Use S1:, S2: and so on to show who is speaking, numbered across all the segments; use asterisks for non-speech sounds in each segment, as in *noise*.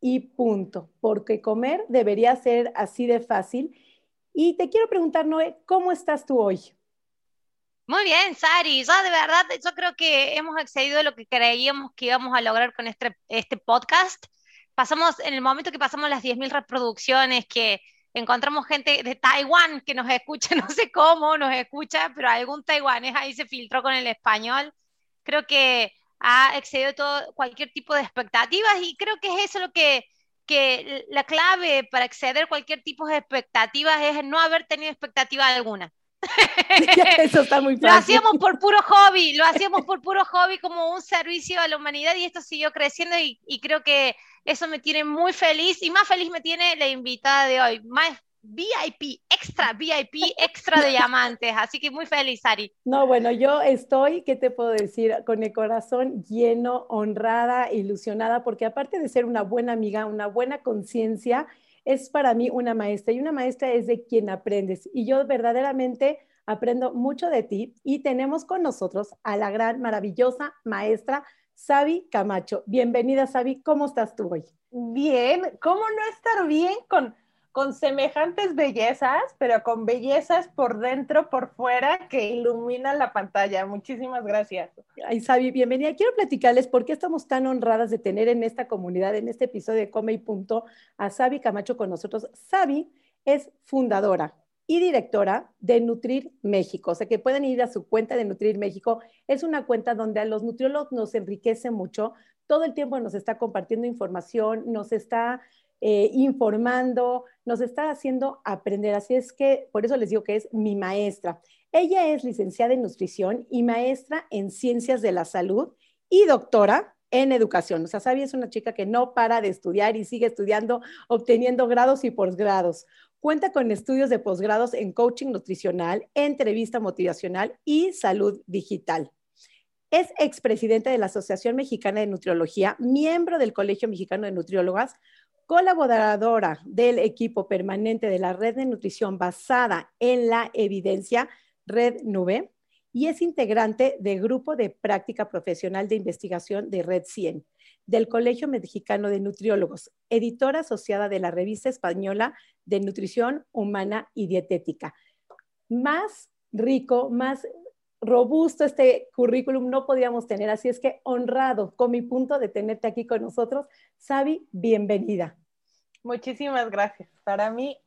S1: y punto, porque comer debería ser así de fácil. Y te quiero preguntar, Noé, ¿cómo estás tú hoy?
S2: Muy bien, Sari. Yo de verdad, yo creo que hemos excedido lo que creíamos que íbamos a lograr con este, este podcast. Pasamos, en el momento que pasamos las 10.000 reproducciones, que encontramos gente de Taiwán que nos escucha, *laughs* no sé cómo nos escucha, pero algún taiwanés ahí se filtró con el español. Creo que ha excedido todo, cualquier tipo de expectativas y creo que es eso lo que, que la clave para exceder cualquier tipo de expectativas es no haber tenido expectativa alguna. *laughs*
S1: Eso está muy fácil.
S2: Lo hacíamos por puro hobby, lo hacíamos por puro hobby como un servicio a la humanidad y esto siguió creciendo y, y creo que eso me tiene muy feliz y más feliz me tiene la invitada de hoy, más VIP, extra VIP, extra de diamantes. Así que muy feliz, Ari.
S1: No, bueno, yo estoy, ¿qué te puedo decir? Con el corazón lleno, honrada, ilusionada, porque aparte de ser una buena amiga, una buena conciencia, es para mí una maestra y una maestra es de quien aprendes. Y yo verdaderamente aprendo mucho de ti y tenemos con nosotros a la gran, maravillosa maestra Sabi Camacho. Bienvenida, Sabi. ¿Cómo estás tú hoy?
S3: Bien. ¿Cómo no estar bien con con semejantes bellezas, pero con bellezas por dentro, por fuera, que iluminan la pantalla. Muchísimas gracias.
S1: Ay, Sabi, bienvenida. Quiero platicarles por qué estamos tan honradas de tener en esta comunidad, en este episodio de Come y Punto, a Sabi Camacho con nosotros. Sabi es fundadora y directora de Nutrir México. O sea que pueden ir a su cuenta de Nutrir México. Es una cuenta donde a los nutriólogos nos enriquece mucho. Todo el tiempo nos está compartiendo información, nos está eh, informando, nos está haciendo aprender. Así es que por eso les digo que es mi maestra. Ella es licenciada en nutrición y maestra en ciencias de la salud y doctora en educación. O sea, Sabi es una chica que no para de estudiar y sigue estudiando, obteniendo grados y posgrados. Cuenta con estudios de posgrados en coaching nutricional, entrevista motivacional y salud digital. Es expresidenta de la Asociación Mexicana de Nutriología, miembro del Colegio Mexicano de Nutriólogas, colaboradora del equipo permanente de la red de nutrición basada en la evidencia, Red Nube, y es integrante del grupo de práctica profesional de investigación de Red 100, del Colegio Mexicano de Nutriólogos, editora asociada de la revista española de Nutrición Humana y Dietética. Más rico, más robusto este currículum no podíamos tener, así es que honrado con mi punto de tenerte aquí con nosotros. Sabi, bienvenida.
S3: Muchísimas gracias. Para mí,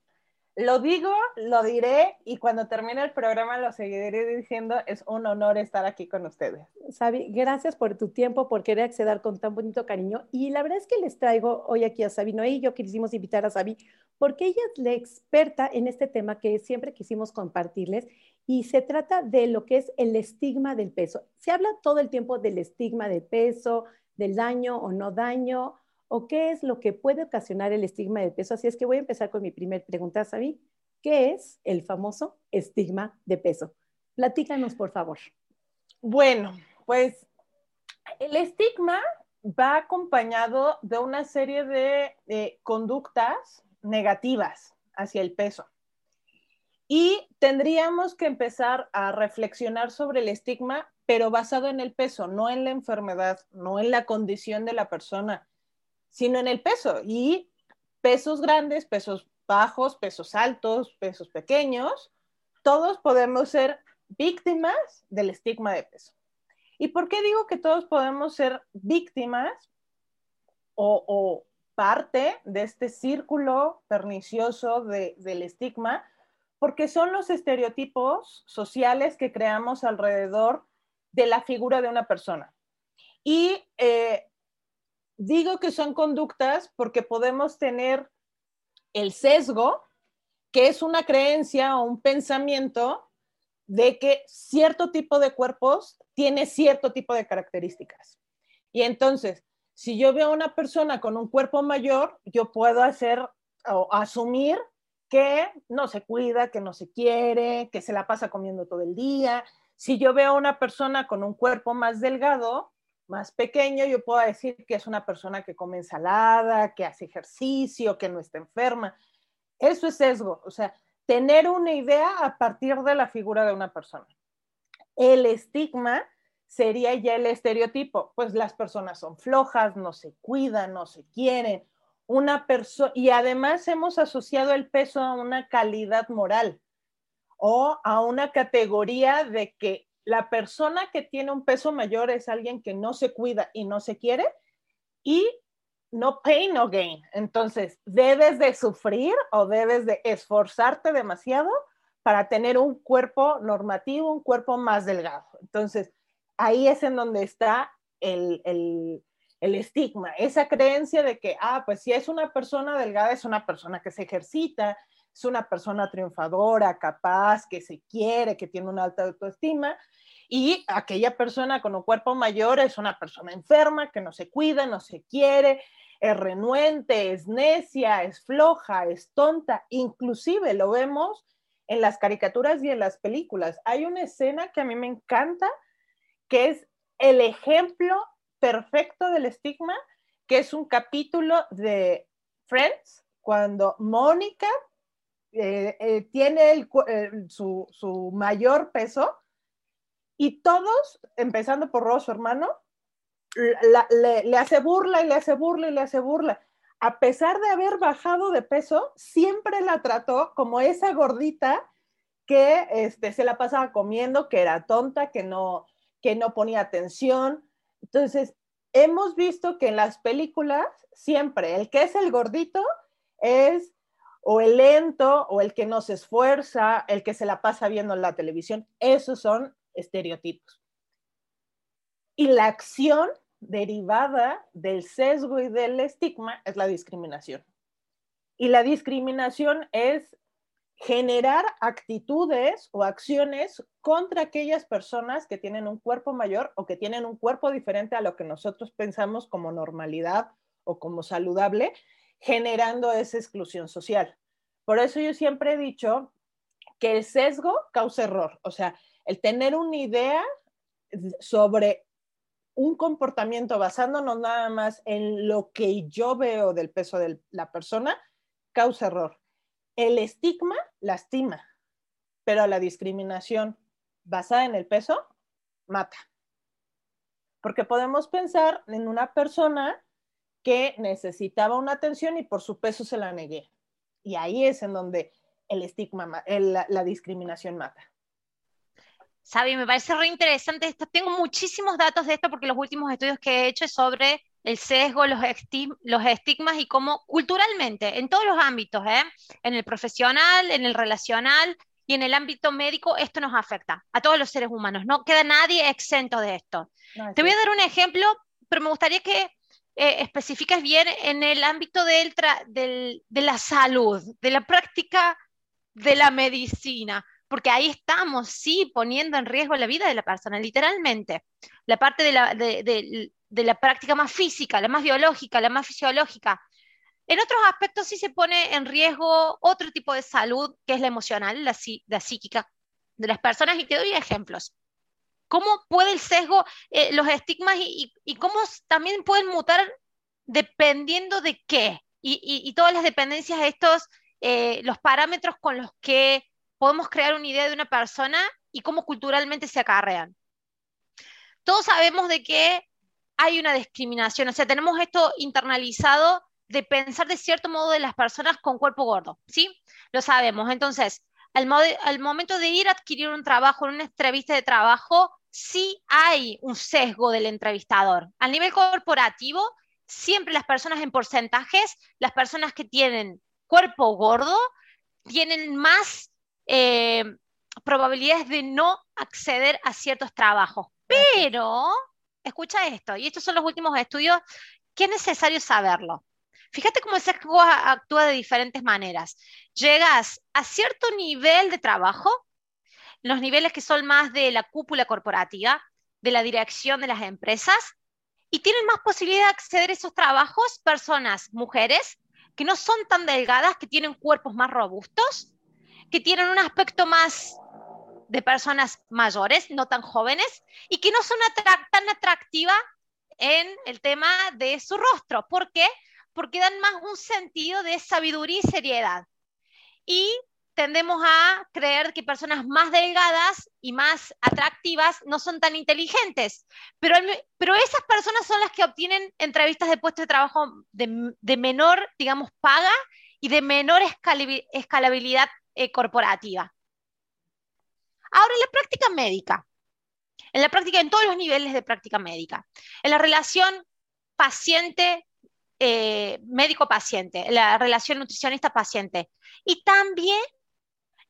S3: lo digo, lo diré y cuando termine el programa lo seguiré diciendo, es un honor estar aquí con ustedes.
S1: Sabi, gracias por tu tiempo, por querer acceder con tan bonito cariño. Y la verdad es que les traigo hoy aquí a Sabi, Noé y yo quisimos invitar a Sabi porque ella es la experta en este tema que siempre quisimos compartirles y se trata de lo que es el estigma del peso. Se habla todo el tiempo del estigma del peso, del daño o no daño, o qué es lo que puede ocasionar el estigma del peso. Así es que voy a empezar con mi primer pregunta, Sabi. ¿Qué es el famoso estigma de peso? Platícanos, por favor.
S3: Bueno, pues el estigma va acompañado de una serie de conductas negativas hacia el peso. Y tendríamos que empezar a reflexionar sobre el estigma, pero basado en el peso, no en la enfermedad, no en la condición de la persona, sino en el peso. Y pesos grandes, pesos bajos, pesos altos, pesos pequeños, todos podemos ser víctimas del estigma de peso. ¿Y por qué digo que todos podemos ser víctimas o, parte de este círculo pernicioso del estigma? Porque son los estereotipos sociales que creamos alrededor de la figura de una persona. Y eh, digo que son conductas porque podemos tener el sesgo, que es una creencia o un pensamiento de que cierto tipo de cuerpos tiene cierto tipo de características. Y entonces, si yo veo a una persona con un cuerpo mayor, yo puedo hacer o asumir que no se cuida, que no se quiere, que se la pasa comiendo todo el día. Si yo veo a una persona con un cuerpo más delgado, más pequeño, yo puedo decir que es una persona que come ensalada, que hace ejercicio, que no está enferma. Eso es sesgo, o sea, tener una idea a partir de la figura de una persona. El estigma sería ya el estereotipo, pues las personas son flojas, no se cuidan, no se quieren, una persona, y además hemos asociado el peso a una calidad moral o a una categoría de que la persona que tiene un peso mayor es alguien que no se cuida y no se quiere y no pain, no gain. Entonces, debes de sufrir o debes de esforzarte demasiado para tener un cuerpo normativo, un cuerpo más delgado. Entonces, ahí es en donde está el, el estigma, esa creencia de que, ah, pues si es una persona delgada, es una persona que se ejercita, es una persona triunfadora, capaz, que se quiere, que tiene una alta autoestima, y aquella persona con un cuerpo mayor es una persona enferma, que no se cuida, no se quiere, es renuente, es necia, es floja, es tonta, inclusive lo vemos en las caricaturas y en las películas. Hay una escena que a mí me encanta, que es el ejemplo perfecto del estigma, que es un capítulo de Friends, cuando Mónica eh, eh, tiene eh, su, mayor peso y todos, empezando por Ross, su hermano, le, hace burla y le hace burla y le hace burla. A pesar de haber bajado de peso, siempre la trató como esa gordita que este, se la pasaba comiendo, que era tonta, que no, que no ponía atención, entonces, hemos visto que en las películas siempre el que es el gordito es o el lento o el que no se esfuerza, el que se la pasa viendo en la televisión. Esos son estereotipos. Y la acción derivada del sesgo y del estigma es la discriminación. Y la discriminación es generar actitudes o acciones contra aquellas personas que tienen un cuerpo mayor o que tienen un cuerpo diferente a lo que nosotros pensamos como normalidad o como saludable, generando esa exclusión social. Por eso yo siempre he dicho que el sesgo causa error, o sea, el tener una idea sobre un comportamiento basándonos nada más en lo que yo veo del peso de la persona, causa error el estigma lastima, pero la discriminación basada en el peso mata. Porque podemos pensar en una persona que necesitaba una atención y por su peso se la negué. Y ahí es en donde el estigma, la, la discriminación mata.
S2: Sabi, me parece re interesante esto. Tengo muchísimos datos de esto porque los últimos estudios que he hecho es sobre el sesgo, los, los estigmas y cómo culturalmente, en todos los ámbitos, ¿eh? en el profesional, en el relacional y en el ámbito médico, esto nos afecta a todos los seres humanos. No queda nadie exento de esto. Te voy a dar un ejemplo, pero me gustaría que eh, especifiques bien en el ámbito del de la salud, de la práctica de la medicina porque ahí estamos, sí, poniendo en riesgo la vida de la persona, literalmente. La parte de la, de, la práctica más física, la más biológica, la más fisiológica. En otros aspectos sí se pone en riesgo otro tipo de salud, que es la emocional, la, la psíquica de las personas, y te doy ejemplos. ¿Cómo puede el sesgo, eh, los estigmas y, cómo también pueden mutar dependiendo de qué? Y, todas las dependencias, estos, eh, los parámetros con los que podemos crear una idea de una persona y cómo culturalmente se acarrean. Todos sabemos de que hay una discriminación, o sea, tenemos esto internalizado de pensar de cierto modo de las personas con cuerpo gordo, ¿sí? Lo sabemos. Entonces, al, al momento de ir a adquirir un trabajo, en una entrevista de trabajo, sí hay un sesgo del entrevistador. A nivel corporativo, siempre las personas en porcentajes, las personas que tienen cuerpo gordo, tienen más eh, probabilidades de no acceder a ciertos trabajos. Pero, escucha esto, y estos son los últimos estudios, que es necesario saberlo. Fíjate cómo el sesgo actúa de diferentes maneras. Llegas a cierto nivel de trabajo, los niveles que son más de la cúpula corporativa, de la dirección de las empresas, y tienen más posibilidad de acceder a esos trabajos personas, mujeres, que no son tan delgadas, que tienen cuerpos más robustos, que tienen un aspecto más de personas mayores, no tan jóvenes, y que no son tan atractivas en el tema de su rostro. ¿Por qué? Porque dan más un sentido de sabiduría y seriedad. Y tendemos a creer que personas más delgadas y más atractivas no son tan inteligentes, pero, pero esas personas son las que obtienen entrevistas de puesto de trabajo de, menor, digamos, paga y de menor escalabilidad eh, corporativa. Ahora, en la práctica médica, en la práctica, en todos los niveles de práctica médica, en la relación paciente, eh, médico-paciente, en la relación nutricionista-paciente, y también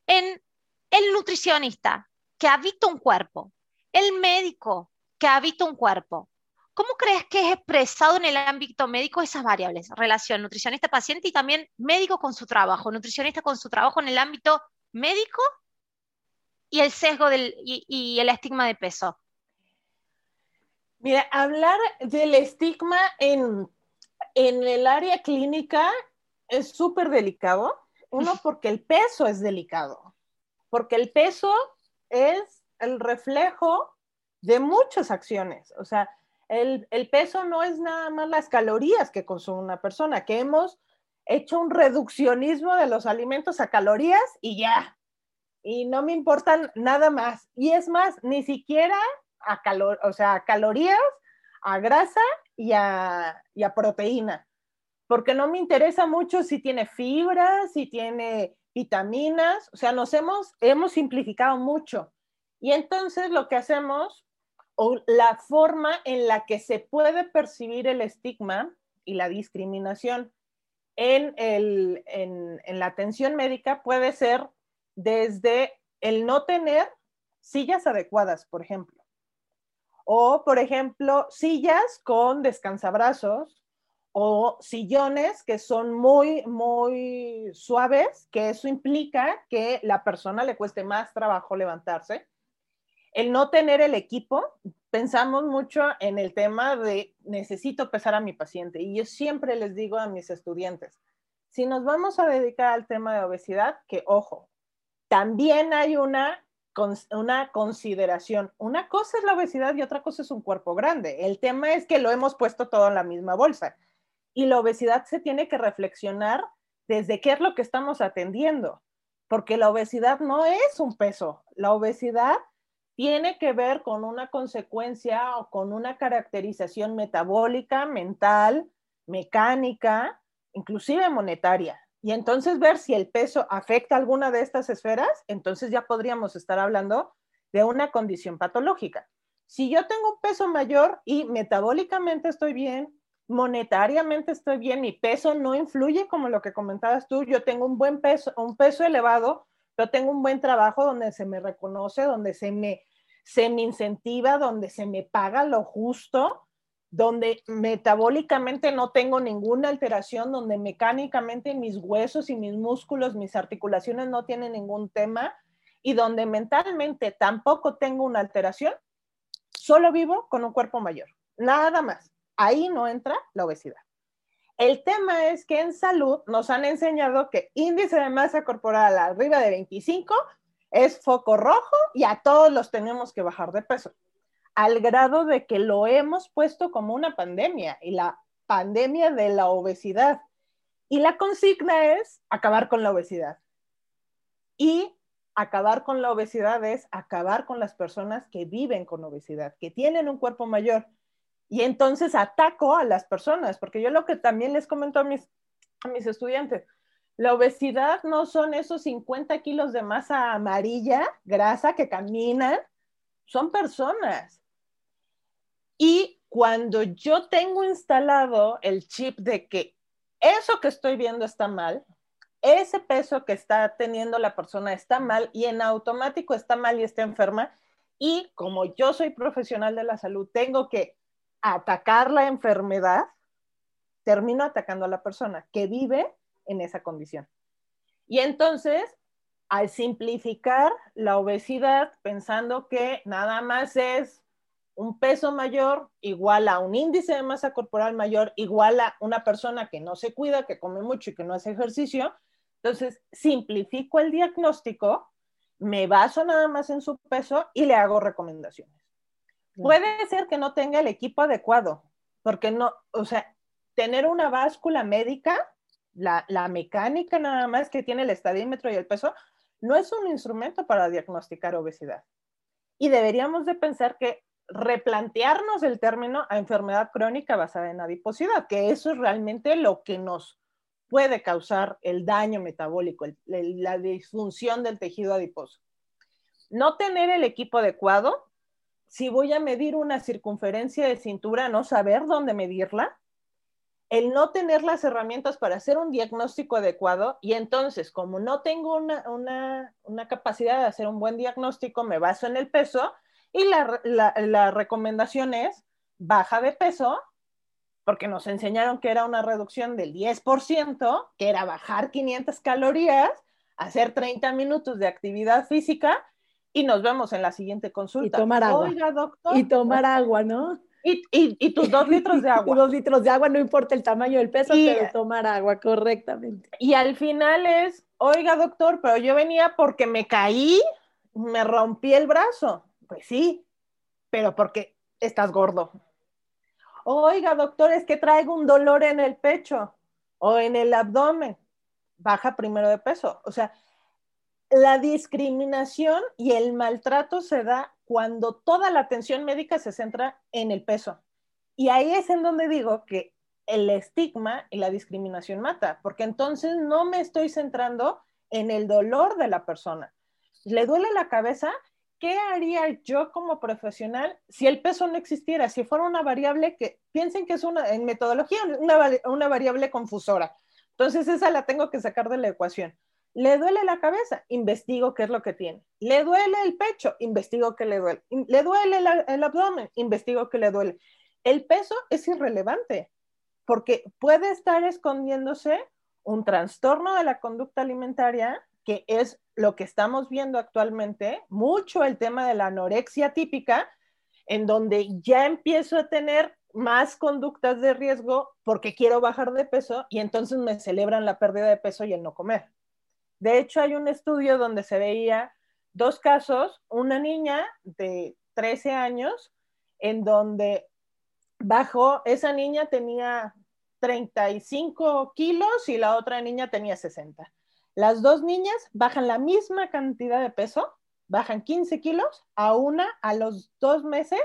S2: en el nutricionista que habita un cuerpo, el médico que habita un cuerpo. ¿Cómo crees que es expresado en el ámbito médico esas variables? Relación nutricionista-paciente y también médico con su trabajo, nutricionista con su trabajo en el ámbito médico y el sesgo del, y, el estigma de peso.
S3: Mira, hablar del estigma en, en el área clínica es súper delicado uno, *laughs* porque el peso es delicado, porque el peso es el reflejo de muchas acciones. O sea, el, peso no es nada más las calorías que consume una persona, que hemos hecho un reduccionismo de los alimentos a calorías y ya. Y no me importan nada más. Y es más, ni siquiera a calor, o sea, calorías, a grasa y a, y a proteína porque no me interesa mucho si tiene fibras, si tiene vitaminas, o sea, nos hemos, hemos simplificado mucho. Y entonces lo que hacemos, o la forma en la que se puede percibir el estigma y la discriminación en, el, en, en la atención médica puede ser desde el no tener sillas adecuadas, por ejemplo. O, por ejemplo, sillas con descansabrazos o sillones que son muy, muy suaves, que eso implica que la persona le cueste más trabajo levantarse. El no tener el equipo, pensamos mucho en el tema de necesito pesar a mi paciente y yo siempre les digo a mis estudiantes, si nos vamos a dedicar al tema de obesidad, que ojo, también hay una una consideración. Una cosa es la obesidad y otra cosa es un cuerpo grande. El tema es que lo hemos puesto todo en la misma bolsa y la obesidad se tiene que reflexionar desde qué es lo que estamos atendiendo, porque la obesidad no es un peso, la obesidad tiene que ver con una consecuencia o con una caracterización metabólica, mental, mecánica, inclusive monetaria. Y entonces ver si el peso afecta alguna de estas esferas, entonces ya podríamos estar hablando de una condición patológica. Si yo tengo un peso mayor y metabólicamente estoy bien, monetariamente estoy bien, mi peso no influye como lo que comentabas tú, yo tengo un buen peso, un peso elevado, yo tengo un buen trabajo donde se me reconoce, donde se me, se me incentiva, donde se me paga lo justo, donde metabólicamente no tengo ninguna alteración, donde mecánicamente mis huesos y mis músculos, mis articulaciones no tienen ningún tema y donde mentalmente tampoco tengo una alteración, solo vivo con un cuerpo mayor, nada más. Ahí no entra la obesidad. El tema es que en salud nos han enseñado que índice de masa corporal arriba de 25 es foco rojo y a todos los tenemos que bajar de peso, al grado de que lo hemos puesto como una pandemia y la pandemia de la obesidad. Y la consigna es acabar con la obesidad. Y acabar con la obesidad es acabar con las personas que viven con obesidad, que tienen un cuerpo mayor y entonces ataco a las personas, porque yo lo que también les comento a mis, a mis estudiantes, la obesidad no son esos 50 kilos de masa amarilla, grasa que caminan, son personas. Y cuando yo tengo instalado el chip de que eso que estoy viendo está mal, ese peso que está teniendo la persona está mal y en automático está mal y está enferma, y como yo soy profesional de la salud, tengo que atacar la enfermedad, termino atacando a la persona que vive en esa condición. Y entonces, al simplificar la obesidad pensando que nada más es un peso mayor igual a un índice de masa corporal mayor igual a una persona que no se cuida, que come mucho y que no hace ejercicio. Entonces, simplifico el diagnóstico, me baso nada más en su peso y le hago recomendaciones. Puede ser que no tenga el equipo adecuado, porque no, o sea, tener una báscula médica, la, la mecánica nada más que tiene el estadímetro y el peso, no es un instrumento para diagnosticar obesidad. Y deberíamos de pensar que replantearnos el término a enfermedad crónica basada en adiposidad, que eso es realmente lo que nos puede causar el daño metabólico, la disfunción del tejido adiposo. No tener el equipo adecuado, si voy a medir una circunferencia de cintura, no saber dónde medirla, el no tener las herramientas para hacer un diagnóstico adecuado y entonces como no tengo una, una capacidad de hacer un buen diagnóstico, me baso en el peso, y la, recomendación es baja de peso, porque nos enseñaron que era una reducción del 10%, que era bajar 500 calorías, hacer 30 minutos de actividad física y nos vemos en la siguiente consulta.
S1: Y tomar agua. Oiga, doctor. Y tomar agua, ¿no?
S3: Y, y, tus dos *laughs* litros de agua.
S1: dos litros de agua, no importa el tamaño del peso, pero tomar agua correctamente.
S3: Y al final es, oiga, doctor, pero yo venía porque me caí, me rompí el brazo. Pues sí, pero porque estás gordo. Oiga, doctor, es que traigo un dolor en el pecho o en el abdomen. Baja primero de peso. O sea, la discriminación y el maltrato se da cuando toda la atención médica se centra en el peso. Y ahí es en donde digo que el estigma y la discriminación mata, porque entonces no me estoy centrando en el dolor de la persona. Le duele la cabeza, ¿qué haría yo como profesional si el peso no existiera? Si fuera una variable que piensen que es una, en metodología, una, variable confusora. Entonces esa la tengo que sacar de la ecuación. ¿Le duele la cabeza? Investigo qué es lo que tiene. ¿Le duele el pecho? Investigo qué le duele. ¿Le duele el abdomen? Investigo qué le duele. El peso es irrelevante porque puede estar escondiéndose un trastorno de la conducta alimentaria que es lo que estamos viendo actualmente, mucho el tema de la anorexia típica, en donde ya empiezo a tener más conductas de riesgo porque quiero bajar de peso y entonces me celebran la pérdida de peso y el no comer. De hecho, hay un estudio donde se veía dos casos, una niña de 13 años, en donde bajó, esa niña tenía 35 kilos y la otra niña tenía 60. Las dos niñas bajan la misma cantidad de peso, bajan 15 kilos, a una a los dos meses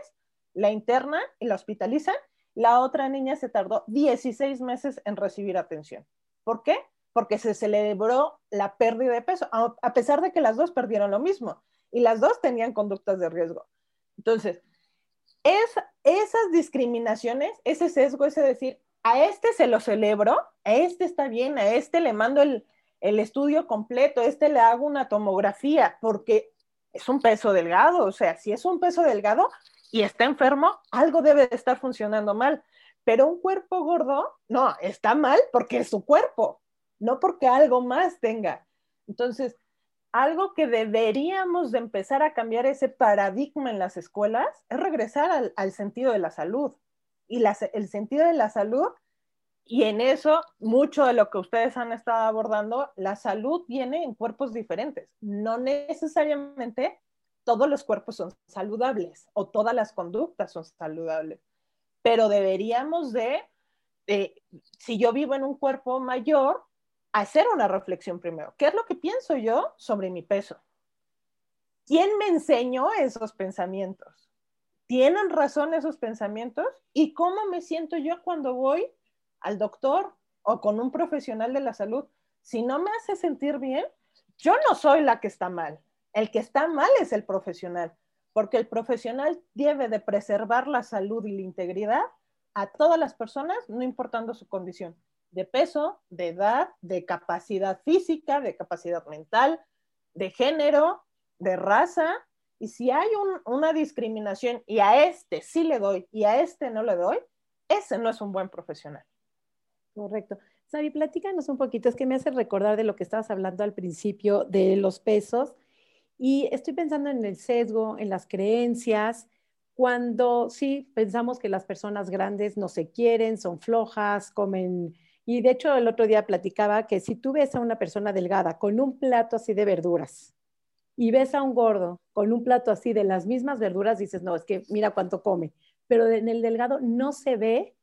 S3: la internan y la hospitalizan, la otra niña se tardó 16 meses en recibir atención. ¿Por qué? Porque se celebró la pérdida de peso, a pesar de que las dos perdieron lo mismo y las dos tenían conductas de riesgo. Entonces, es, esas discriminaciones, ese sesgo, ese decir, a este se lo celebro, a este está bien, a este le mando el, el estudio completo, este le hago una tomografía, porque es un peso delgado, o sea, si es un peso delgado y está enfermo, algo debe de estar funcionando mal. Pero un cuerpo gordo, no, está mal porque es su cuerpo, no porque algo más tenga. Entonces, algo que deberíamos de empezar a cambiar ese paradigma en las escuelas es regresar al, sentido de la salud. Y el sentido de la salud y en eso, mucho de lo que ustedes han estado abordando, la salud viene en cuerpos diferentes. No necesariamente todos los cuerpos son saludables o todas las conductas son saludables, pero deberíamos de, si yo vivo en un cuerpo mayor, hacer una reflexión primero. ¿Qué es lo que pienso yo sobre mi peso? ¿Quién me enseñó esos pensamientos? ¿Tienen razón esos pensamientos? ¿Y cómo me siento yo cuando voy al doctor o con un profesional de la salud, si no me hace sentir bien, yo no soy la que está mal. El que está mal es el profesional, porque el profesional debe de preservar la salud y la integridad a todas las personas, no importando su condición de peso, de edad, de capacidad física, de capacidad mental, de género, de raza. Y si hay una discriminación y a este sí le doy y a este no le doy, ese no es un buen profesional.
S1: Correcto. Sabi, platícanos un poquito, es que me hace recordar de lo que estabas hablando al principio de los pesos y estoy pensando en el sesgo, en las creencias, cuando sí pensamos que las personas grandes no se quieren, son flojas, comen. Y de hecho el otro día platicaba que si tú ves a una persona delgada con un plato así de verduras y ves a un gordo con un plato así de las mismas verduras, dices, no, es que mira cuánto come. Pero en el delgado no se ve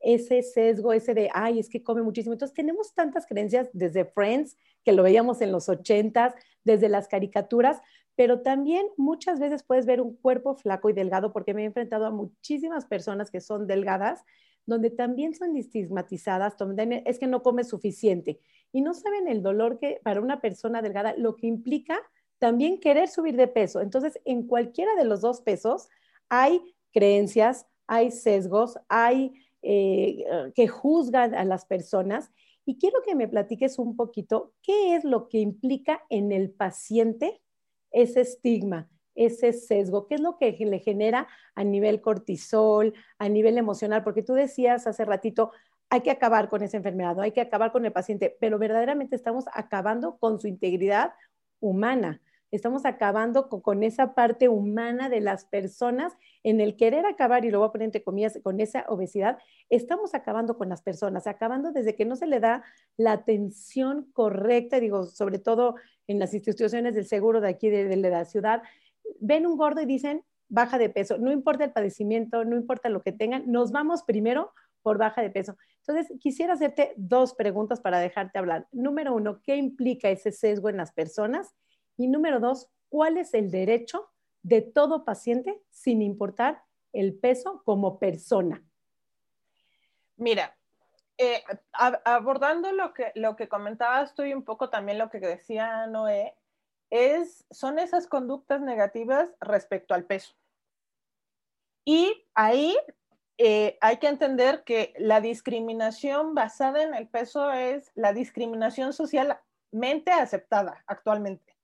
S1: ese sesgo, ese de, ay, es que come muchísimo. Entonces tenemos tantas creencias desde Friends, que lo veíamos en los ochentas, desde las caricaturas, pero también muchas veces puedes ver un cuerpo flaco y delgado, porque me he enfrentado a muchísimas personas que son delgadas, donde también son estigmatizadas, es que no come suficiente y no saben el dolor que para una persona delgada lo que implica también querer subir de peso. Entonces, en cualquiera de los dos pesos hay creencias, hay sesgos, hay eh, que juzgan a las personas. Y quiero que me platiques un poquito qué es lo que implica en el paciente ese estigma, ese sesgo, qué es lo que le genera a nivel cortisol, a nivel emocional, porque tú decías hace ratito, hay que acabar con esa enfermedad, hay que acabar con el paciente, pero verdaderamente estamos acabando con su integridad humana. Estamos acabando con, esa parte humana de las personas en el querer acabar, y lo voy a poner entre comillas, con esa obesidad, estamos acabando con las personas, acabando desde que no se le da la atención correcta, digo, sobre todo en las instituciones del seguro de aquí de, de la ciudad, ven un gordo y dicen, baja de peso, no importa el padecimiento, no importa lo que tengan, nos vamos primero por baja de peso. Entonces, quisiera hacerte dos preguntas para dejarte hablar. Número uno, ¿qué implica ese sesgo en las personas? Y número dos, ¿cuál es el derecho de todo paciente sin importar el peso como persona?
S3: Mira, eh, abordando lo que, lo que comentabas tú un poco también lo que decía Noé, es, son esas conductas negativas respecto al peso. Y ahí eh, hay que entender que la discriminación basada en el peso es la discriminación socialmente aceptada actualmente.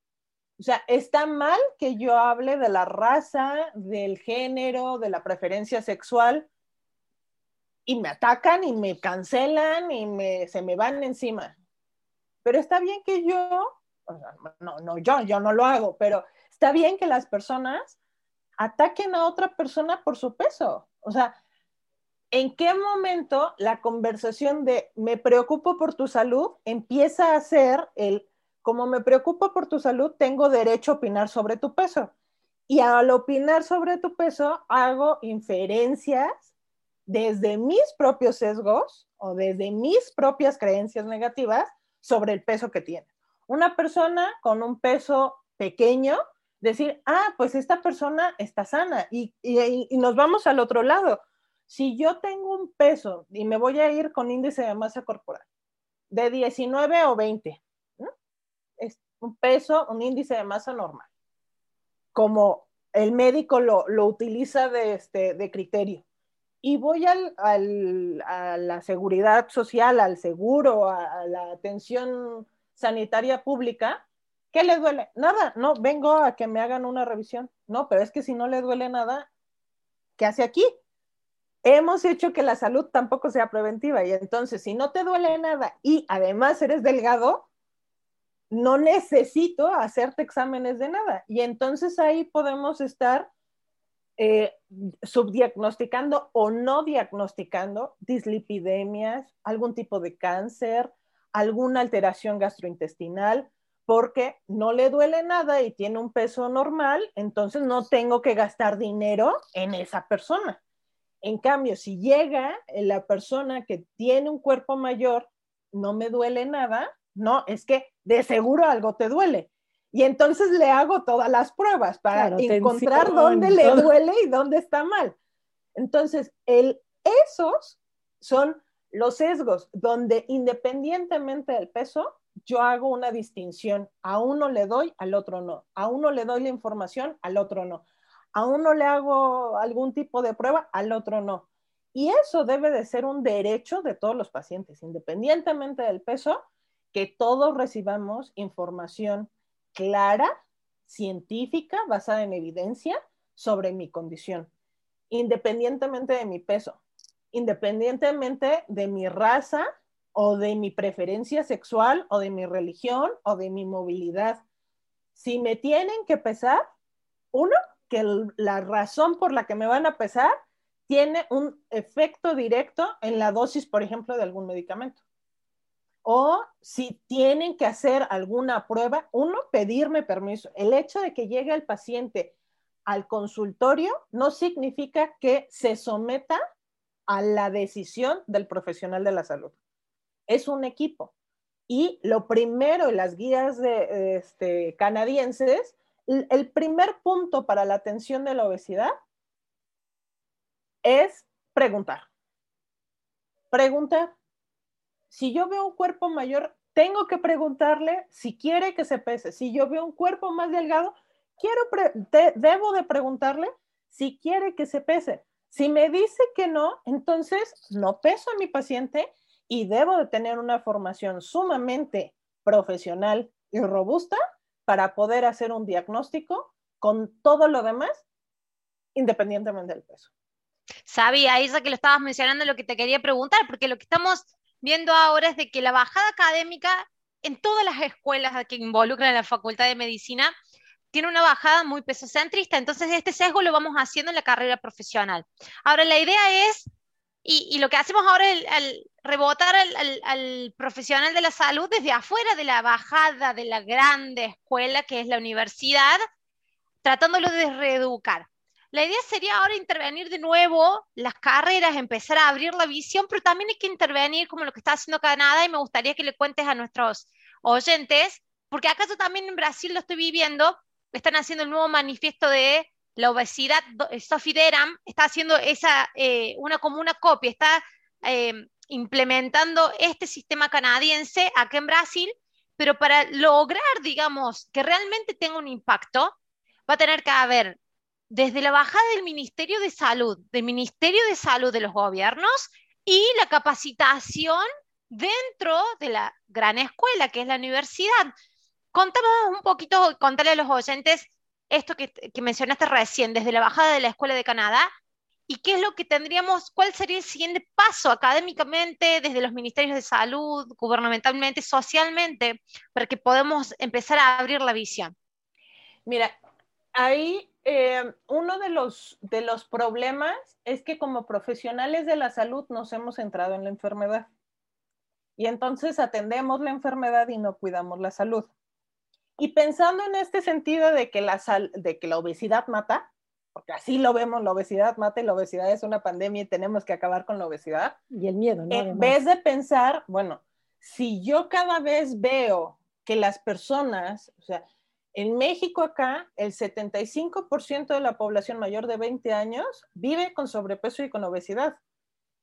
S3: O sea, está mal que yo hable de la raza, del género, de la preferencia sexual y me atacan y me cancelan y me, se me van encima. Pero está bien que yo, no, no, yo, yo no lo hago, pero está bien que las personas ataquen a otra persona por su peso. O sea, ¿en qué momento la conversación de me preocupo por tu salud empieza a ser el como me preocupo por tu salud, tengo derecho a opinar sobre tu peso. Y al opinar sobre tu peso, hago inferencias desde mis propios sesgos o desde mis propias creencias negativas sobre el peso que tiene. Una persona con un peso pequeño, decir, ah, pues esta persona está sana y, y, nos vamos al otro lado. Si yo tengo un peso y me voy a ir con índice de masa corporal de 19 o 20, es un peso, un índice de masa normal, como el médico lo, utiliza de, este, de criterio. Y voy al, a la seguridad social, al seguro, a, la atención sanitaria pública, ¿qué le duele? Nada, no, vengo a que me hagan una revisión. No, pero es que si no le duele nada, ¿qué hace aquí? Hemos hecho que la salud tampoco sea preventiva y entonces si no te duele nada y además eres delgado, no necesito hacerte exámenes de nada. Y entonces ahí podemos estar eh, subdiagnosticando o no diagnosticando dislipidemias, algún tipo de cáncer, alguna alteración gastrointestinal, porque no le duele nada y tiene un peso normal, entonces no tengo que gastar dinero en esa persona. En cambio, si llega la persona que tiene un cuerpo mayor, no me duele nada, no, es que de seguro algo te duele. Y entonces le hago todas las pruebas para encontrar dónde le duele y dónde está mal. Entonces, el, esos son los sesgos donde independientemente del peso, yo hago una distinción. A uno le doy, al otro no. A uno le doy la información, al otro no. A uno le hago algún tipo de prueba, al otro no. Y eso debe de ser un derecho de todos los pacientes, independientemente del peso, que todos recibamos información clara, científica, basada en evidencia sobre mi condición, independientemente de mi peso, independientemente de mi raza o de mi preferencia sexual o de mi religión o de mi movilidad. Si me tienen que pesar, uno, que la razón por la que me van a pesar tiene un efecto directo en la dosis, por ejemplo, de algún medicamento. O si tienen que hacer alguna prueba, uno, pedirme permiso. El hecho de que llegue el paciente al consultorio no significa que se someta a la decisión del profesional de la salud. Es un equipo. Y lo primero en las guías este, canadienses, el primer punto para la atención de la obesidad es preguntar. Preguntar. Si yo veo un cuerpo mayor, tengo que preguntarle si quiere que se pese. Si yo veo un cuerpo más delgado, quiero debo de preguntarle si quiere que se pese. Si me dice que no, entonces no peso a mi paciente y debo de tener una formación sumamente profesional y robusta para poder hacer un diagnóstico con todo lo demás, independientemente del peso.
S2: Sabía, Isa, que lo estabas mencionando, lo que te quería preguntar, porque lo que estamos viendo ahora es de que la bajada académica en todas las escuelas que involucran la Facultad de Medicina tiene una bajada muy pesocentrista, entonces este sesgo lo vamos haciendo en la carrera profesional. Ahora, la idea es, y, lo que hacemos ahora es rebotar al, profesional de la salud desde afuera de la bajada de la grande escuela que es la universidad, tratándolo de reeducar. La idea sería ahora intervenir de nuevo las carreras, empezar a abrir la visión, pero también hay que intervenir como lo que está haciendo Canadá y me gustaría que le cuentes a nuestros oyentes, porque acaso también en Brasil lo estoy viviendo, están haciendo el nuevo manifiesto de la obesidad. Eh, Sophie Deram está haciendo esa, eh, una como una copia, está eh, implementando este sistema canadiense acá en Brasil, pero para lograr, digamos, que realmente tenga un impacto, va a tener que haber desde la bajada del Ministerio de Salud, del Ministerio de Salud de los gobiernos y la capacitación dentro de la gran escuela, que es la universidad. Contamos un poquito, contarle a los oyentes esto que, mencionaste recién, desde la bajada de la Escuela de Canadá, y qué es lo que tendríamos, cuál sería el siguiente paso académicamente, desde los ministerios de salud, gubernamentalmente, socialmente, para que podamos empezar a abrir la visión.
S3: Mira, ahí eh, uno de los, de los problemas es que como profesionales de la salud nos hemos centrado en la enfermedad. Y entonces atendemos la enfermedad y no cuidamos la salud. Y pensando en este sentido de que la, de que la obesidad mata, porque así lo vemos, la obesidad mata y la obesidad es una pandemia y tenemos que acabar con la obesidad.
S1: Y el miedo, ¿no?
S3: En vez de pensar, bueno, si yo cada vez veo que las personas, o sea, en México acá, el 75% de la población mayor de 20 años vive con sobrepeso y con obesidad.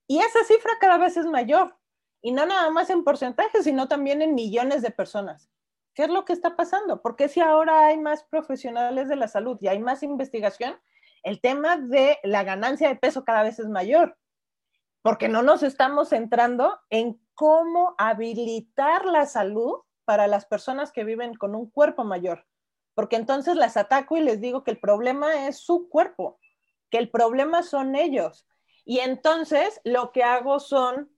S3: Y esa cifra cada vez es mayor. Y no nada más en porcentaje, sino también en millones de personas. ¿Qué es lo que está pasando? Porque si ahora hay más profesionales de la salud y hay más investigación, el tema de la ganancia de peso cada vez es mayor, porque no nos estamos centrando en cómo habilitar la salud para las personas que viven con un cuerpo mayor, porque entonces las ataco y les digo que el problema es su cuerpo, que el problema son ellos. Y entonces lo que hago son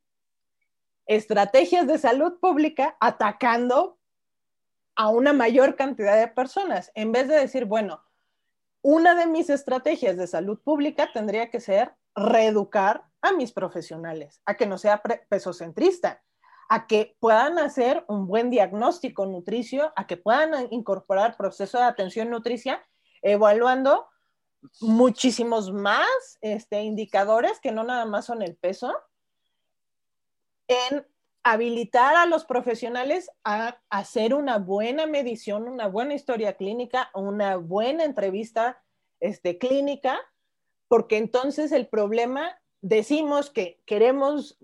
S3: estrategias de salud pública atacando a una mayor cantidad de personas, en vez de decir, bueno, una de mis estrategias de salud pública tendría que ser reeducar a mis profesionales, a que no sea pesocentrista, a que puedan hacer un buen diagnóstico nutricio, a que puedan incorporar proceso de atención nutricia, evaluando muchísimos más este, indicadores que no nada más son el peso, en habilitar a los profesionales a hacer una buena medición, una buena historia clínica, una buena entrevista este, clínica, porque entonces el problema, decimos que queremos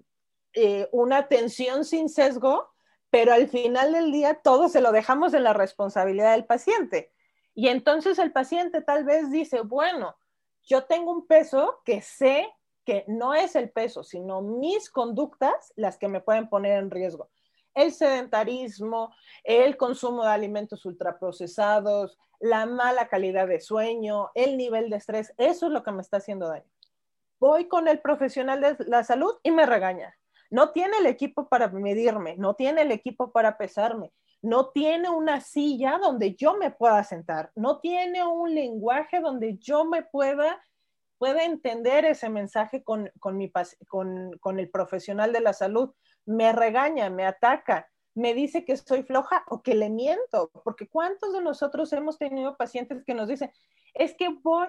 S3: eh, una atención sin sesgo, pero al final del día todo se lo dejamos en la responsabilidad del paciente. Y entonces el paciente tal vez dice, bueno, yo tengo un peso que sé que no es el peso, sino mis conductas las que me pueden poner en riesgo. El sedentarismo, el consumo de alimentos ultraprocesados, la mala calidad de sueño, el nivel de estrés, eso es lo que me está haciendo daño. Voy con el profesional de la salud y me regaña. No tiene el equipo para medirme, no tiene el equipo para pesarme, no tiene una silla donde yo me pueda sentar, no tiene un lenguaje donde yo me pueda, pueda entender ese mensaje con, con, mi, con, con el profesional de la salud. Me regaña, me ataca, me dice que soy floja o que le miento, porque ¿cuántos de nosotros hemos tenido pacientes que nos dicen, es que voy,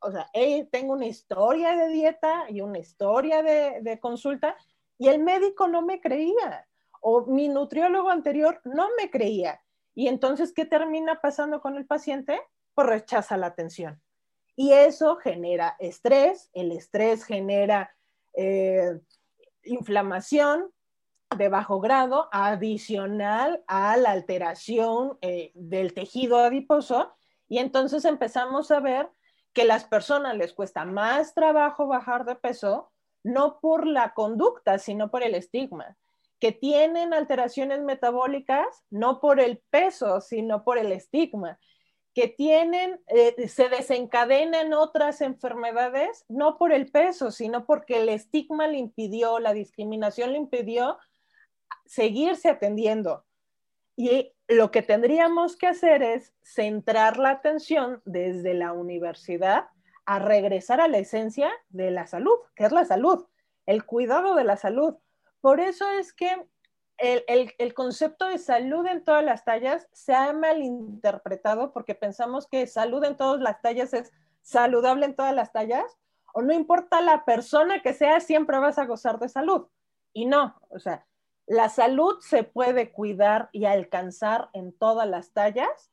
S3: o sea, tengo una historia de dieta y una historia de, de consulta y el médico no me creía o mi nutriólogo anterior no me creía. Y entonces, ¿qué termina pasando con el paciente? Pues rechaza la atención. Y eso genera estrés, el estrés genera eh, inflamación de bajo grado adicional a la alteración eh, del tejido adiposo. Y entonces empezamos a ver que a las personas les cuesta más trabajo bajar de peso, no por la conducta, sino por el estigma que tienen alteraciones metabólicas no por el peso, sino por el estigma, que tienen, eh, se desencadenan otras enfermedades no por el peso, sino porque el estigma le impidió, la discriminación le impidió seguirse atendiendo. Y lo que tendríamos que hacer es centrar la atención desde la universidad a regresar a la esencia de la salud, que es la salud, el cuidado de la salud por eso es que el, concepto de salud en todas las tallas se ha malinterpretado porque pensamos que salud en todas las tallas es saludable en todas las tallas, o no importa la persona que sea, siempre vas a gozar de salud. Y no, o sea, la salud se puede cuidar y alcanzar en todas las tallas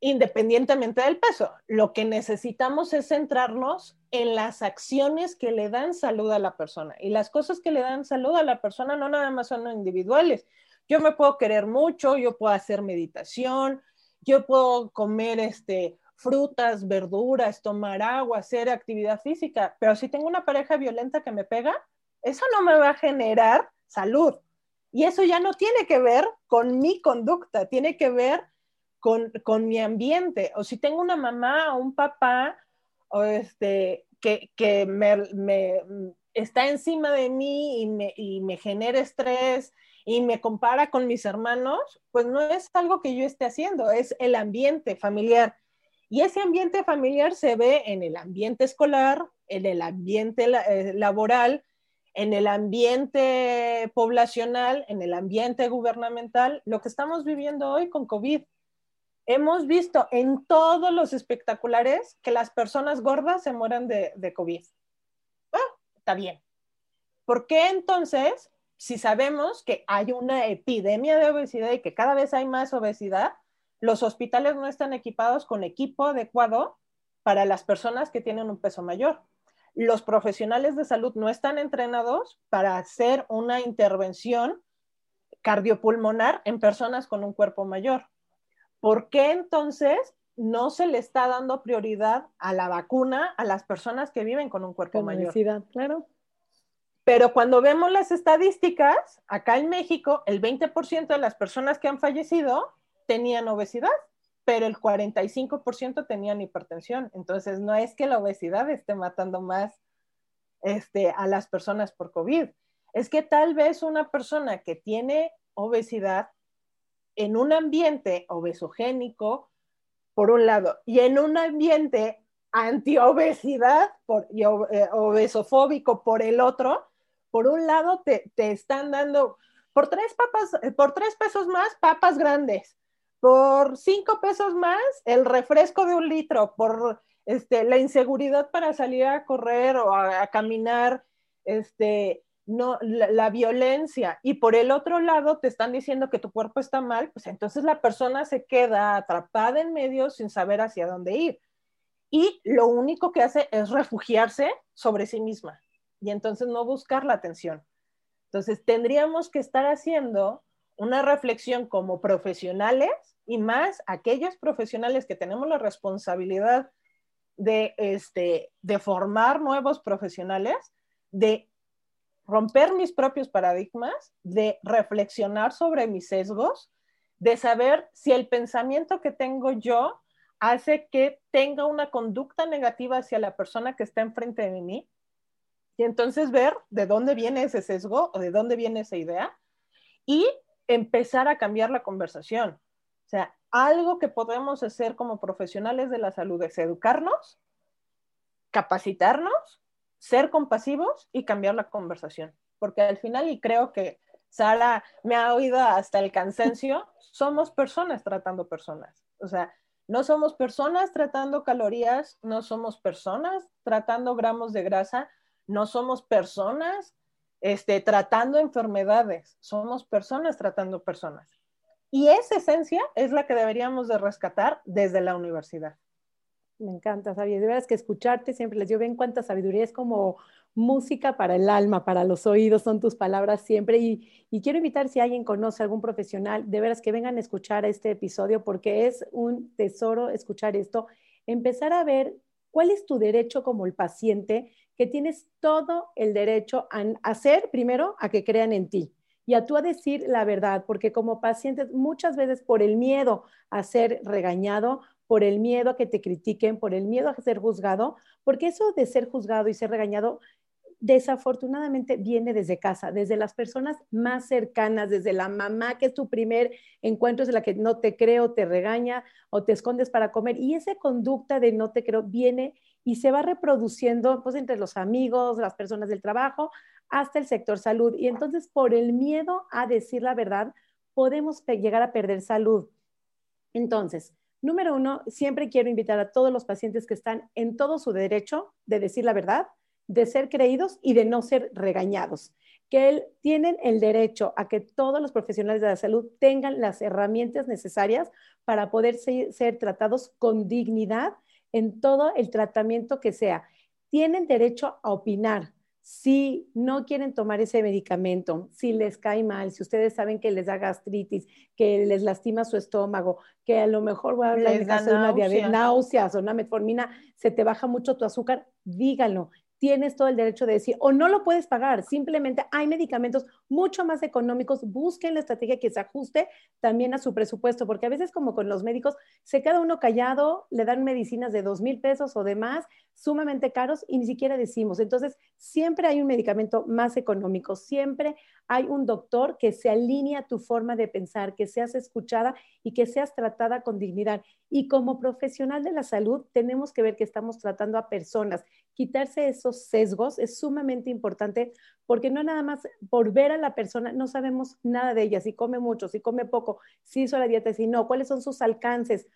S3: independientemente del peso. Lo que necesitamos es centrarnos en las acciones que le dan salud a la persona. Y las cosas que le dan salud a la persona no nada más son individuales. Yo me puedo querer mucho, yo puedo hacer meditación, yo puedo comer este, frutas, verduras, tomar agua, hacer actividad física, pero si tengo una pareja violenta que me pega, eso no me va a generar salud. Y eso ya no tiene que ver con mi conducta, tiene que ver con, con, mi ambiente. O si tengo una mamá o un papá o este, que, que me, está encima de mí y me, y me genera estrés y me compara con mis hermanos, pues no es algo que yo esté haciendo, es el ambiente familiar. Y ese ambiente familiar se ve en el ambiente escolar, en el ambiente eh, laboral, en el ambiente poblacional, en el ambiente gubernamental, lo que estamos viviendo hoy con COVID hemos visto en todos los espectaculares que las personas gordas se mueren de, COVID. Ah, está bien. ¿Por qué entonces, si sabemos que hay una epidemia de obesidad y que cada vez hay más obesidad, los hospitales no están equipados con equipo adecuado para las personas que tienen un peso mayor? Los profesionales de salud no están entrenados para hacer una intervención cardiopulmonar en personas con un cuerpo mayor. ¿Por qué entonces no se le está dando prioridad a la vacuna a las personas que viven con un cuerpo mayor?
S1: claro.
S3: Pero cuando vemos las estadísticas, acá en México, el 20% de las personas que han fallecido tenían obesidad, pero el 45% tenían hipertensión. Entonces, no es que la obesidad esté matando más este, a las personas por COVID. Es que tal vez una persona que tiene obesidad en un ambiente obesogénico, por un lado, y en un ambiente antiobesidad por, y eh, obesofóbico por el otro, por un lado te, están dando por tres papas, eh, por tres pesos más, papas grandes, por cinco pesos más, el refresco de un litro, por este, la inseguridad para salir a correr o a, a caminar, este, no, la, violencia y por el otro lado te están diciendo que tu cuerpo está mal, pues entonces la persona se queda atrapada en medio sin saber hacia dónde ir. Y lo único que hace es refugiarse sobre sí misma y entonces no buscar la atención. Entonces tendríamos que estar haciendo una reflexión como profesionales y más aquellos profesionales que tenemos la responsabilidad de, este, de formar nuevos profesionales, de romper mis propios paradigmas, de reflexionar sobre mis sesgos, de saber si el pensamiento que tengo yo hace que tenga una conducta negativa hacia la persona que está enfrente de mí. Y entonces ver de dónde viene ese sesgo o de dónde viene esa idea. Y empezar a cambiar la conversación. O sea, algo que podemos hacer como profesionales de la salud es educarnos, capacitarnos, ser compasivos y cambiar la conversación. Porque al final, y creo que Sara me ha oído hasta el cansancio, *laughs* somos personas tratando personas. O sea, no somos personas tratando calorías, no somos personas tratando gramos de grasa, no somos personas este, tratando enfermedades, somos personas tratando personas. Y esa esencia es la que deberíamos de rescatar desde la universidad.
S1: Me encanta, Sabi. De veras que escucharte siempre les digo, ven cuánta sabiduría es como música para el alma, para los oídos, son tus palabras siempre. Y, y, quiero invitar si alguien conoce algún profesional, de veras que vengan a escuchar este episodio porque es un tesoro escuchar esto. Empezar a ver cuál es tu derecho como el paciente, que tienes todo el derecho a hacer, primero, a que crean en ti y a tú a decir la verdad, porque como pacientes muchas veces por el miedo a ser regañado, por el miedo a que te critiquen, por el miedo a ser juzgado, porque eso de ser juzgado y ser regañado desafortunadamente viene desde casa, desde las personas más cercanas, desde la mamá que es tu primer encuentro, es la que no te creo, te regaña o te escondes para comer. Y esa conducta de no te creo viene y se va reproduciendo pues entre los amigos, las personas del trabajo, hasta el sector salud. Y entonces, por el miedo a decir la verdad, podemos llegar a perder salud. Entonces, número uno, siempre quiero invitar a todos los pacientes que están en todo su derecho de decir la verdad, de ser creídos y de no ser regañados. Que tienen el derecho a que todos los profesionales de la salud tengan las herramientas necesarias para poder ser tratados con dignidad en todo el tratamiento que sea. Tienen derecho a opinar, si no quieren tomar ese medicamento, si les cae mal, si ustedes saben que les da gastritis, que les lastima su estómago, que a lo mejor voy a hablar de una diabetes, náuseas o una metformina, se te baja mucho tu azúcar, díganlo tienes todo el derecho de decir, o no lo puedes pagar, simplemente hay medicamentos mucho más económicos, busquen la estrategia que se ajuste también a su presupuesto, porque a veces como con los médicos, se queda uno callado, le dan medicinas de dos mil pesos o demás, sumamente caros y ni siquiera decimos. Entonces, siempre hay un medicamento más económico, siempre hay un doctor que se alinea a tu forma de pensar, que seas escuchada y que seas tratada con dignidad. Y como profesional de la salud, tenemos que ver que estamos tratando a personas. Quitarse esos sesgos es sumamente importante porque no nada más por ver a la persona, no sabemos nada de ella, si come mucho, si come poco, si hizo la dieta, si no, cuáles son sus alcances,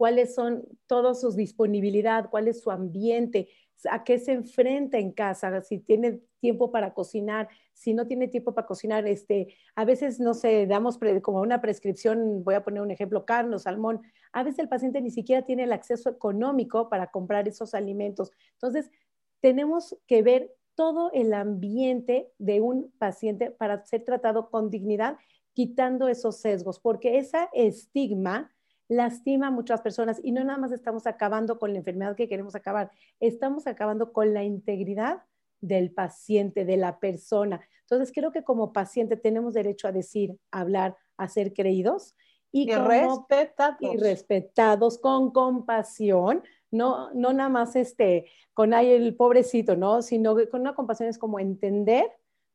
S1: cuáles son todas sus disponibilidad, cuál es su ambiente, a qué se enfrenta en casa, si tiene tiempo para cocinar, si no tiene tiempo para cocinar, este, a veces no sé, damos como una prescripción, voy a poner un ejemplo, carne salmón, a veces el paciente ni siquiera tiene el acceso económico para comprar esos alimentos. Entonces, tenemos que ver todo el ambiente de un paciente para ser tratado con dignidad, quitando esos sesgos, porque esa estigma lastima a muchas personas y no nada más estamos acabando con la enfermedad que queremos acabar, estamos acabando con la integridad del paciente, de la persona. Entonces, creo que como paciente tenemos derecho a decir, hablar, a ser creídos y, respetados. y respetados con compasión, no, no nada más este, con ahí el pobrecito, ¿no? Sino con una compasión es como entender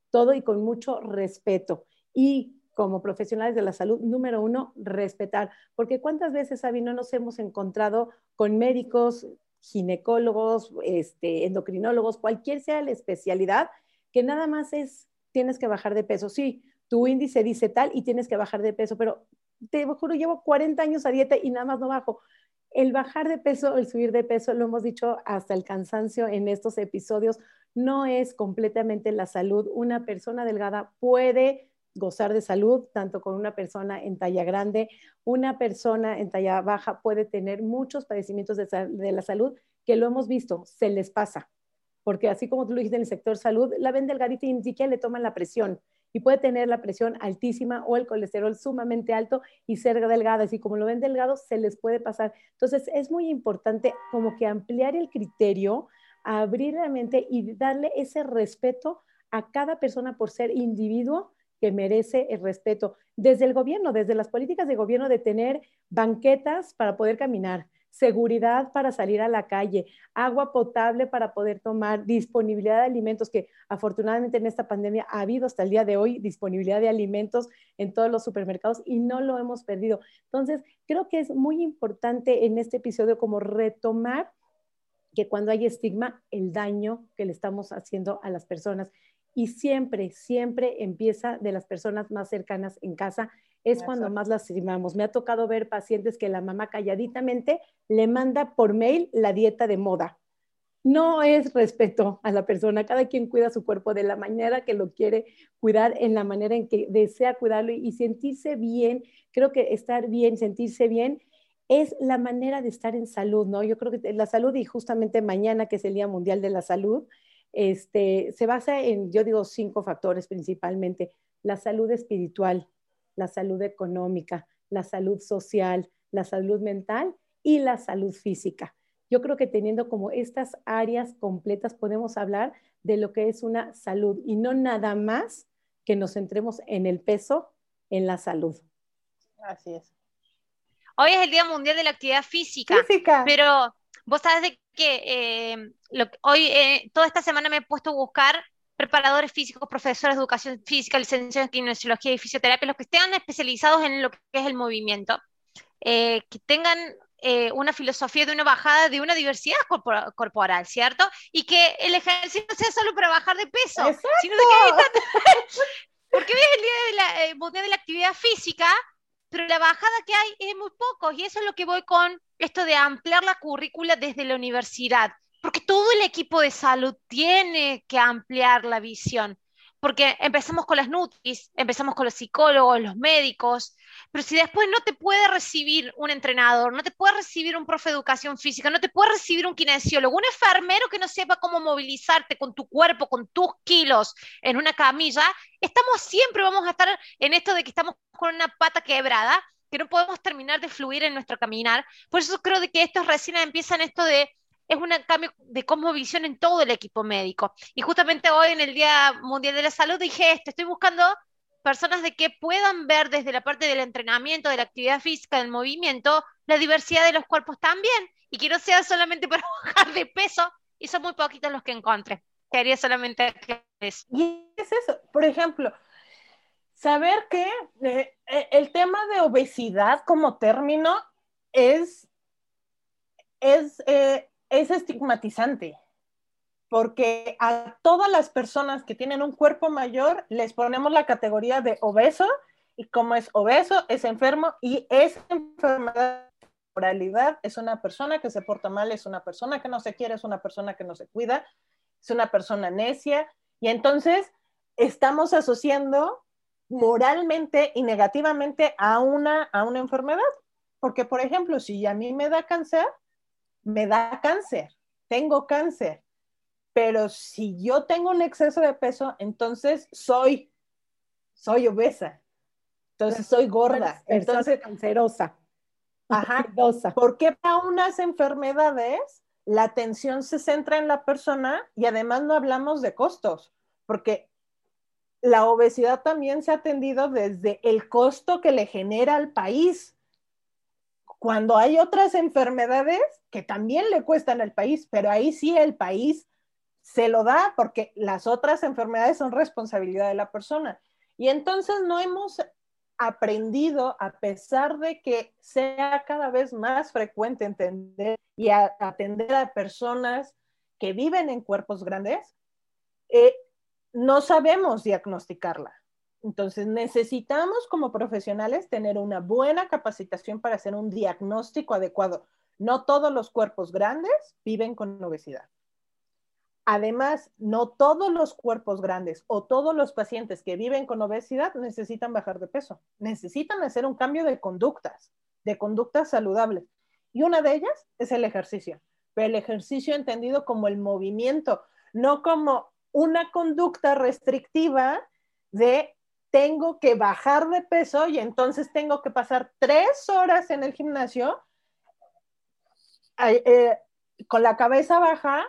S1: todo y con mucho respeto. Y como profesionales de la salud, número uno, respetar. Porque cuántas veces, Avi, no nos hemos encontrado con médicos, ginecólogos, este, endocrinólogos, cualquier sea la especialidad, que nada más es, tienes que bajar de peso. Sí, tu índice dice tal y tienes que bajar de peso, pero te juro, llevo 40 años a dieta y nada más no bajo. El bajar de peso, el subir de peso, lo hemos dicho hasta el cansancio en estos episodios, no es completamente la salud. Una persona delgada puede gozar de salud, tanto con una persona en talla grande. Una persona en talla baja puede tener muchos padecimientos de, la salud que lo hemos visto, se les pasa. Porque así como tú lo dijiste en el sector salud, la ven delgadita y ni siquiera le toman la presión. Y puede tener la presión altísima o el colesterol sumamente alto y ser delgada. Así como lo ven delgado, se les puede pasar. Entonces, es muy importante como que ampliar el criterio, abrir la mente y darle ese respeto a cada persona por ser individuo que merece el respeto desde el gobierno, desde las políticas de gobierno de tener banquetas para poder caminar, seguridad para salir a la calle, agua potable para poder tomar, disponibilidad de alimentos, que afortunadamente en esta pandemia ha habido hasta el día de hoy disponibilidad de alimentos en todos los supermercados y no lo hemos perdido. Entonces, creo que es muy importante en este episodio como retomar que cuando hay estigma, el daño que le estamos haciendo a las personas. Y siempre, siempre empieza de las personas más cercanas en casa, es cuando más lastimamos. Me ha tocado ver pacientes que la mamá calladitamente le manda por mail la dieta de moda. No es respeto a la persona, cada quien cuida su cuerpo de la manera que lo quiere cuidar, en la manera en que desea cuidarlo y, sentirse bien. Creo que estar bien, sentirse bien es la manera de estar en salud, ¿no? Yo creo que la salud y justamente mañana, que es el Día Mundial de la Salud, este, se basa en, yo digo, cinco factores principalmente. La salud espiritual, la salud económica, la salud social, la salud mental y la salud física. Yo creo que teniendo como estas áreas completas podemos hablar de lo que es una salud y no nada más que nos centremos en el peso, en la salud.
S3: Así es.
S2: Hoy es el Día Mundial de la Actividad Física,
S3: Física.
S2: pero vos sabés de que eh, hoy, eh, toda esta semana me he puesto a buscar preparadores físicos, profesores de educación física, licenciados en kinesiología y fisioterapia, los que estén especializados en lo que es el movimiento, eh, que tengan eh, una filosofía de una bajada de una diversidad corporal, ¿cierto? Y que el ejercicio no sea solo para bajar de peso, sino de que *laughs* porque ves el día de la, eh, de la actividad física, pero la bajada que hay es muy poco, y eso es lo que voy con esto de ampliar la currícula desde la universidad porque todo el equipo de salud tiene que ampliar la visión, porque empezamos con las nutris, empezamos con los psicólogos, los médicos, pero si después no te puede recibir un entrenador, no te puede recibir un profe de educación física, no te puede recibir un kinesiólogo, un enfermero que no sepa cómo movilizarte con tu cuerpo, con tus kilos en una camilla, estamos siempre, vamos a estar en esto de que estamos con una pata quebrada, que no podemos terminar de fluir en nuestro caminar. Por eso creo de que estos recién empiezan esto de es un cambio de cosmovisión en todo el equipo médico. Y justamente hoy en el Día Mundial de la Salud dije esto, estoy buscando personas de que puedan ver desde la parte del entrenamiento, de la actividad física, del movimiento, la diversidad de los cuerpos también. Y que no sea solamente para *laughs* bajar de peso, y son muy poquitos los que encontré. Quería solamente
S3: eso. Y es eso, por ejemplo, saber que eh, eh, el tema de obesidad como término es, es eh, es estigmatizante, porque a todas las personas que tienen un cuerpo mayor les ponemos la categoría de obeso y como es obeso, es enfermo y es enfermedad moralidad es una persona que se porta mal, es una persona que no se quiere, es una persona que no se cuida, es una persona necia y entonces estamos asociando moralmente y negativamente a una, a una enfermedad. Porque, por ejemplo, si a mí me da cáncer, me da cáncer, tengo cáncer, pero si yo tengo un exceso de peso, entonces soy, soy obesa, entonces soy gorda, entonces
S1: cancerosa.
S3: Ajá. Porque para unas enfermedades la atención se centra en la persona y además no hablamos de costos, porque la obesidad también se ha atendido desde el costo que le genera al país cuando hay otras enfermedades que también le cuestan al país, pero ahí sí el país se lo da porque las otras enfermedades son responsabilidad de la persona. Y entonces no hemos aprendido, a pesar de que sea cada vez más frecuente entender y atender a personas que viven en cuerpos grandes, eh, no sabemos diagnosticarla. Entonces, necesitamos como profesionales tener una buena capacitación para hacer un diagnóstico adecuado. No todos los cuerpos grandes viven con obesidad. Además, no todos los cuerpos grandes o todos los pacientes que viven con obesidad necesitan bajar de peso. Necesitan hacer un cambio de conductas, de conductas saludables. Y una de ellas es el ejercicio. Pero el ejercicio entendido como el movimiento, no como una conducta restrictiva de tengo que bajar de peso y entonces tengo que pasar tres horas en el gimnasio eh, con la cabeza baja,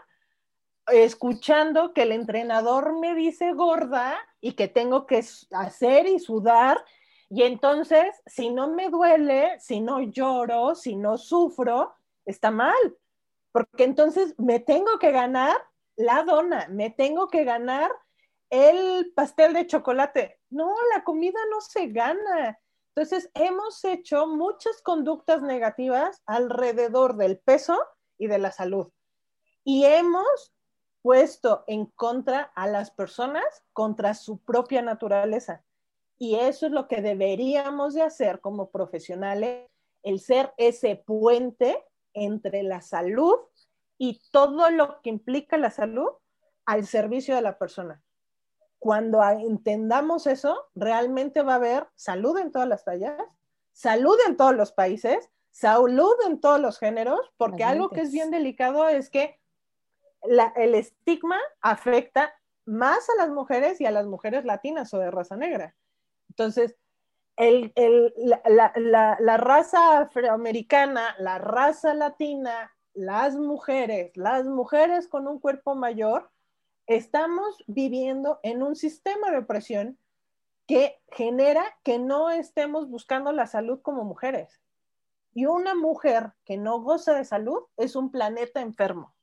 S3: escuchando que el entrenador me dice gorda y que tengo que hacer y sudar. Y entonces, si no me duele, si no lloro, si no sufro, está mal, porque entonces me tengo que ganar la dona, me tengo que ganar el pastel de chocolate. No, la comida no se gana. Entonces, hemos hecho muchas conductas negativas alrededor del peso y de la salud. Y hemos puesto en contra a las personas contra su propia naturaleza. Y eso es lo que deberíamos de hacer como profesionales, el ser ese puente entre la salud y todo lo que implica la salud al servicio de la persona. Cuando entendamos eso, realmente va a haber salud en todas las tallas, salud en todos los países, salud en todos los géneros, porque algo que es bien delicado es que el estigma afecta más a las mujeres y a las mujeres latinas o de raza negra. Entonces, la, raza afroamericana, la raza latina, las mujeres, las mujeres con un cuerpo mayor, estamos viviendo en un sistema de opresión que genera que no estemos buscando la salud como mujeres. Y una mujer que no goza de salud es un planeta enfermo.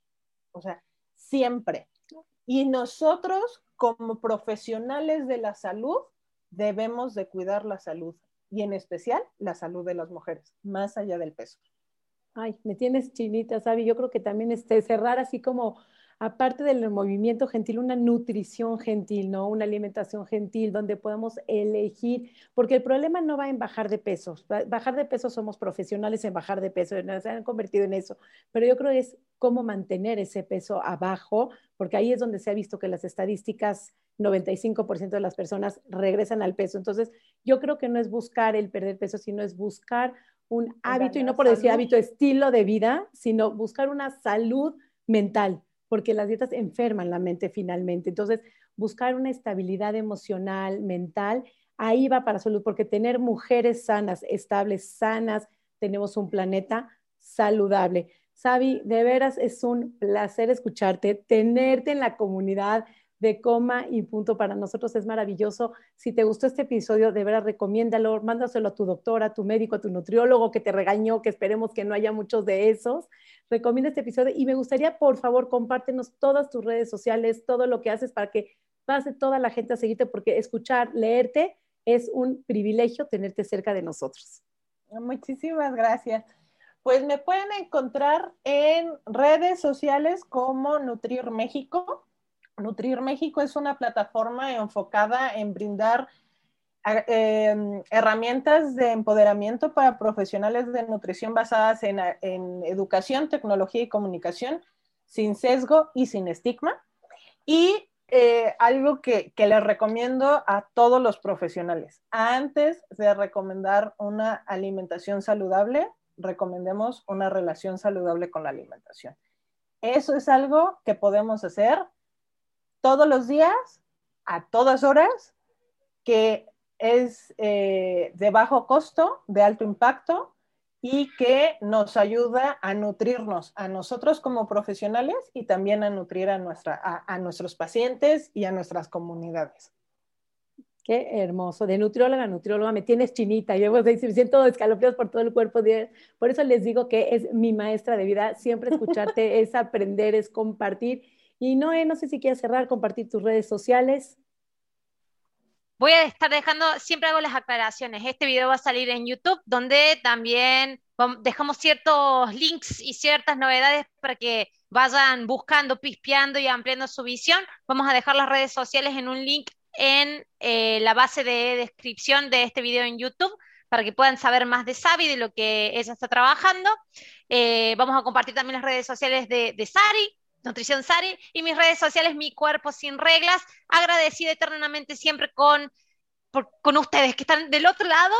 S3: O sea, siempre. Y nosotros como profesionales de la salud debemos de cuidar la salud y en especial la salud de las mujeres, más allá del peso.
S1: Ay, me tienes chinita, Sabi. Yo creo que también este, cerrar así como aparte del movimiento gentil, una nutrición gentil, ¿no? Una alimentación gentil donde podamos elegir, porque el problema no va en bajar de peso. Bajar de peso somos profesionales en bajar de peso, se han convertido en eso, pero yo creo que es cómo mantener ese peso abajo, porque ahí es donde se ha visto que las estadísticas 95% de las personas regresan al peso. Entonces, yo creo que no es buscar el perder peso, sino es buscar un hábito, y no por decir hábito, estilo de vida, sino buscar una salud mental porque las dietas enferman la mente finalmente. Entonces, buscar una estabilidad emocional, mental, ahí va para salud, porque tener mujeres sanas, estables, sanas, tenemos un planeta saludable. Sabi, de veras es un placer escucharte, tenerte en la comunidad, de coma y punto para nosotros es maravilloso. Si te gustó este episodio, de verdad recomiéndalo, mándaselo a tu doctora, a tu médico, a tu nutriólogo que te regañó, que esperemos que no haya muchos de esos. Recomienda este episodio y me gustaría, por favor, compártenos todas tus redes sociales, todo lo que haces para que pase toda la gente a seguirte, porque escuchar, leerte es un privilegio tenerte cerca de nosotros.
S3: Muchísimas gracias. Pues me pueden encontrar en redes sociales como Nutrir México Nutrir México es una plataforma enfocada en brindar em, herramientas de empoderamiento para profesionales de nutrición basadas en, educación, tecnología y comunicación, sin sesgo y sin estigma. Y eh, algo que, que, les recomiendo a todos los profesionales, antes de recomendar una alimentación saludable, recomendemos una relación saludable con la alimentación. Eso es algo que podemos hacer todos los días, a todas horas, que es eh, de bajo costo, de alto impacto y que nos ayuda a nutrirnos a nosotros como profesionales y también a nutrir a, nuestros pacientes y a nuestras comunidades.
S1: Qué hermoso. De nutrióloga a nutrióloga me tienes chinita. Yo me siento escalofríos por todo el cuerpo. Por eso les digo que es mi maestra de vida. Siempre escucharte *laughs* es aprender, es compartir. Y Noé, no sé si quieres cerrar, compartir tus redes sociales.
S2: Voy a estar dejando, siempre hago las aclaraciones. Este video va a salir en YouTube, donde también dejamos ciertos links y ciertas novedades para que vayan buscando, pispeando y ampliando su visión. Vamos a dejar las redes sociales en un link en eh, la base de descripción de este video en YouTube para que puedan saber más de Sabi, de lo que ella está trabajando. Eh, vamos a compartir también las redes sociales de, de Sari, Nutrición Sari, y mis redes sociales, Mi Cuerpo Sin Reglas. Agradecida eternamente siempre con, con ustedes que están del otro lado,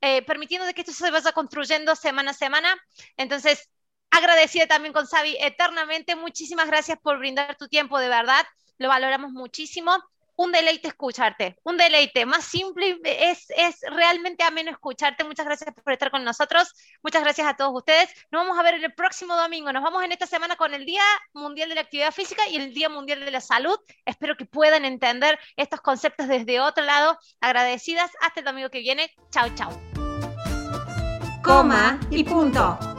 S2: eh, permitiendo que esto se vaya construyendo semana a semana. Entonces, agradecida también con Sabi eternamente. Muchísimas gracias por brindar tu tiempo, de verdad. Lo valoramos muchísimo un deleite escucharte, un deleite. Más simple, es, es realmente ameno escucharte. Muchas gracias por estar con nosotros. Muchas gracias a todos ustedes. Nos vamos a ver el próximo domingo. Nos vamos en esta semana con el Día Mundial de la Actividad Física y el Día Mundial de la Salud. Espero que puedan entender estos conceptos desde otro lado. Agradecidas. Hasta el domingo que viene. Chao, chao.
S4: Coma y punto.